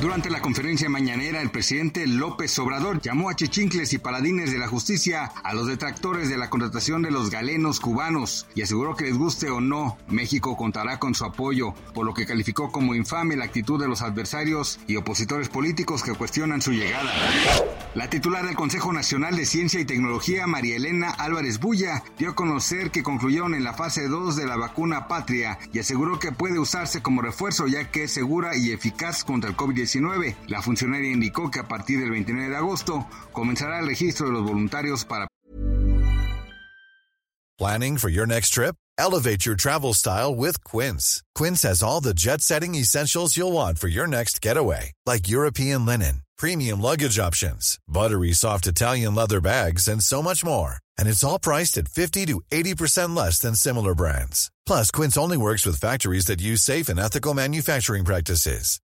Durante la conferencia mañanera, el presidente López Obrador llamó a chichincles y paladines de la justicia a los detractores de la contratación de los galenos cubanos y aseguró que les guste o no, México contará con su apoyo, por lo que calificó como infame la actitud de los adversarios y opositores políticos que cuestionan su llegada. La titular del Consejo Nacional de Ciencia y Tecnología, María Elena Álvarez Bulla, dio a conocer que concluyeron en la fase 2 de la vacuna Patria y aseguró que puede usarse como refuerzo ya que es segura y eficaz contra el COVID-19. La funcionaria indicó que a partir del 29 de agosto comenzará el registro de los voluntarios para Planning for your next trip? Elevate your travel style with Quince. Quince has all the jet-setting essentials you'll want for your next getaway, like European linen, premium luggage options, buttery soft Italian leather bags, and so much more. And it's all priced at 50 to 80% less than similar brands. Plus, Quince only works with factories that use safe and ethical manufacturing practices.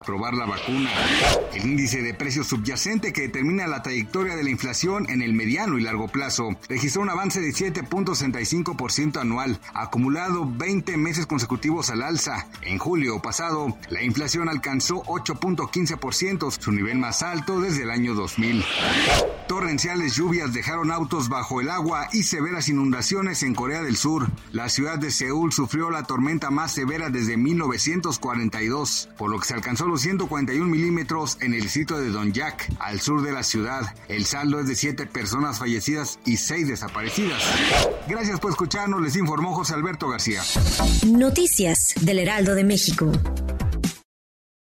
Aprobar la vacuna. El índice de precio subyacente que determina la trayectoria de la inflación en el mediano y largo plazo registró un avance de 7.65% anual, acumulado 20 meses consecutivos al alza. En julio pasado, la inflación alcanzó 8.15%, su nivel más alto desde el año 2000. Torrenciales lluvias dejaron autos bajo el agua y severas inundaciones en Corea del Sur. La ciudad de Seúl sufrió la tormenta más severa desde 1942, por lo que se alcanzó los 141 milímetros en el sitio de Donyak, al sur de la ciudad. El saldo es de 7 personas fallecidas y 6 desaparecidas. Gracias por escucharnos, les informó José Alberto García. Noticias del Heraldo de México.